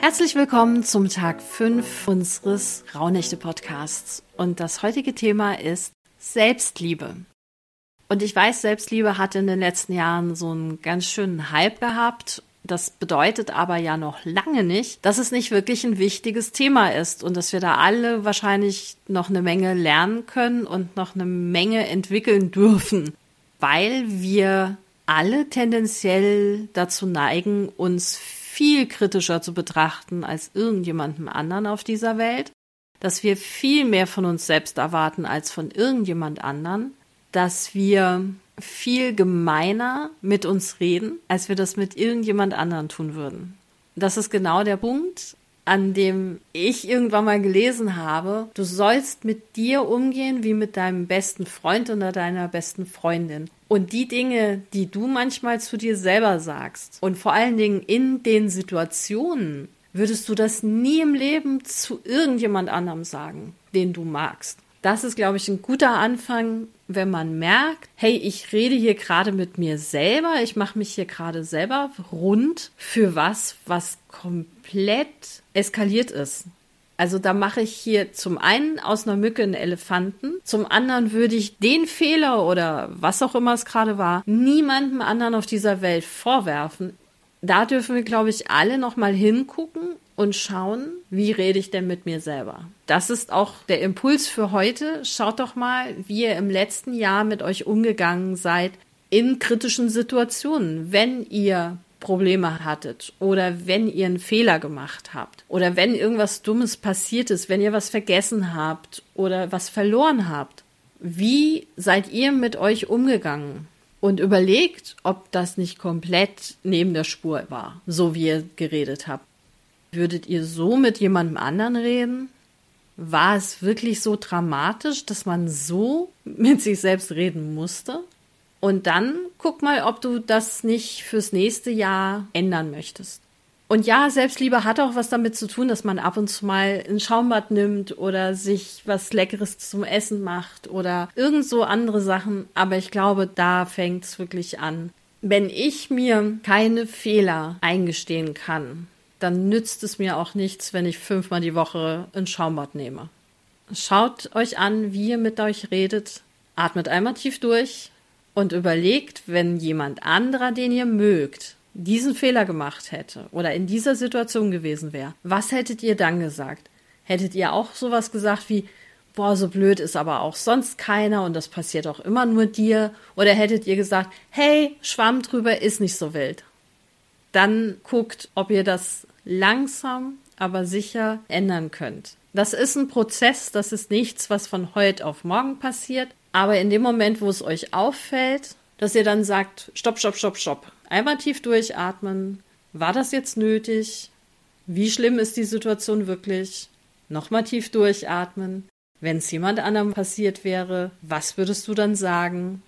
Herzlich willkommen zum Tag 5 unseres Raunächte Podcasts. Und das heutige Thema ist Selbstliebe. Und ich weiß, Selbstliebe hat in den letzten Jahren so einen ganz schönen Hype gehabt. Das bedeutet aber ja noch lange nicht, dass es nicht wirklich ein wichtiges Thema ist und dass wir da alle wahrscheinlich noch eine Menge lernen können und noch eine Menge entwickeln dürfen, weil wir alle tendenziell dazu neigen, uns viel kritischer zu betrachten als irgendjemandem anderen auf dieser Welt, dass wir viel mehr von uns selbst erwarten als von irgendjemand anderen, dass wir viel gemeiner mit uns reden, als wir das mit irgendjemand anderen tun würden. Das ist genau der Punkt, an dem ich irgendwann mal gelesen habe, du sollst mit dir umgehen wie mit deinem besten Freund oder deiner besten Freundin. Und die Dinge, die du manchmal zu dir selber sagst und vor allen Dingen in den Situationen, würdest du das nie im Leben zu irgendjemand anderem sagen, den du magst. Das ist, glaube ich, ein guter Anfang, wenn man merkt, hey, ich rede hier gerade mit mir selber, ich mache mich hier gerade selber rund für was, was komplett eskaliert ist. Also da mache ich hier zum einen aus einer Mücke einen Elefanten, zum anderen würde ich den Fehler oder was auch immer es gerade war, niemandem anderen auf dieser Welt vorwerfen. Da dürfen wir, glaube ich, alle nochmal hingucken und schauen, wie rede ich denn mit mir selber. Das ist auch der Impuls für heute. Schaut doch mal, wie ihr im letzten Jahr mit euch umgegangen seid in kritischen Situationen, wenn ihr Probleme hattet oder wenn ihr einen Fehler gemacht habt oder wenn irgendwas Dummes passiert ist, wenn ihr was vergessen habt oder was verloren habt. Wie seid ihr mit euch umgegangen? Und überlegt, ob das nicht komplett neben der Spur war, so wie ihr geredet habt. Würdet ihr so mit jemandem anderen reden? War es wirklich so dramatisch, dass man so mit sich selbst reden musste? Und dann guck mal, ob du das nicht fürs nächste Jahr ändern möchtest. Und ja, Selbstliebe hat auch was damit zu tun, dass man ab und zu mal ein Schaumbad nimmt oder sich was Leckeres zum Essen macht oder irgend so andere Sachen. Aber ich glaube, da fängt es wirklich an. Wenn ich mir keine Fehler eingestehen kann, dann nützt es mir auch nichts, wenn ich fünfmal die Woche ein Schaumbad nehme. Schaut euch an, wie ihr mit euch redet. Atmet einmal tief durch, und überlegt, wenn jemand anderer, den ihr mögt, diesen Fehler gemacht hätte oder in dieser Situation gewesen wäre, was hättet ihr dann gesagt? Hättet ihr auch sowas gesagt wie, boah, so blöd ist aber auch sonst keiner und das passiert auch immer nur dir? Oder hättet ihr gesagt, hey, Schwamm drüber ist nicht so wild? Dann guckt, ob ihr das langsam, aber sicher ändern könnt. Das ist ein Prozess, das ist nichts, was von heute auf morgen passiert. Aber in dem Moment, wo es euch auffällt, dass ihr dann sagt, stopp, stopp, stopp, stopp. Einmal tief durchatmen. War das jetzt nötig? Wie schlimm ist die Situation wirklich? Nochmal tief durchatmen. Wenn es jemand anderem passiert wäre, was würdest du dann sagen?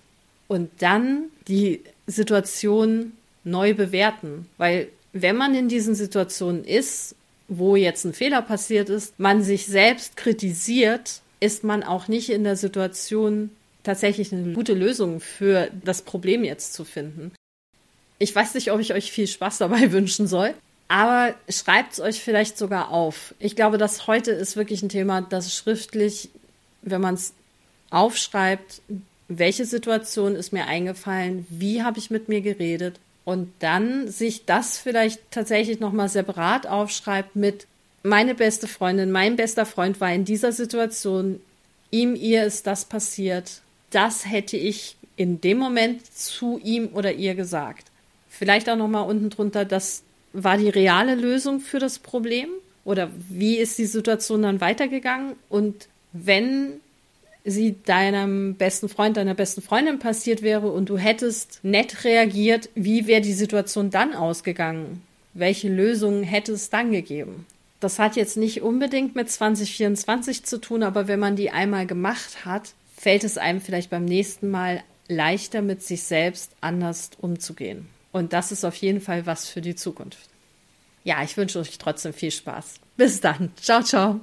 Und dann die Situation neu bewerten. Weil wenn man in diesen Situationen ist, wo jetzt ein Fehler passiert ist, man sich selbst kritisiert, ist man auch nicht in der Situation, tatsächlich eine gute Lösung für das Problem jetzt zu finden. Ich weiß nicht, ob ich euch viel Spaß dabei wünschen soll, aber schreibt es euch vielleicht sogar auf. Ich glaube, dass heute ist wirklich ein Thema, das schriftlich, wenn man es aufschreibt, welche Situation ist mir eingefallen, wie habe ich mit mir geredet und dann sich das vielleicht tatsächlich nochmal separat aufschreibt mit meine beste Freundin, mein bester Freund war in dieser Situation, ihm, ihr ist das passiert, das hätte ich in dem Moment zu ihm oder ihr gesagt. Vielleicht auch nochmal unten drunter, das war die reale Lösung für das Problem oder wie ist die Situation dann weitergegangen und wenn sie deinem besten Freund, deiner besten Freundin passiert wäre und du hättest nett reagiert, wie wäre die Situation dann ausgegangen? Welche Lösungen hätte es dann gegeben? Das hat jetzt nicht unbedingt mit 2024 zu tun, aber wenn man die einmal gemacht hat, fällt es einem vielleicht beim nächsten Mal leichter, mit sich selbst anders umzugehen. Und das ist auf jeden Fall was für die Zukunft. Ja, ich wünsche euch trotzdem viel Spaß. Bis dann. Ciao, ciao.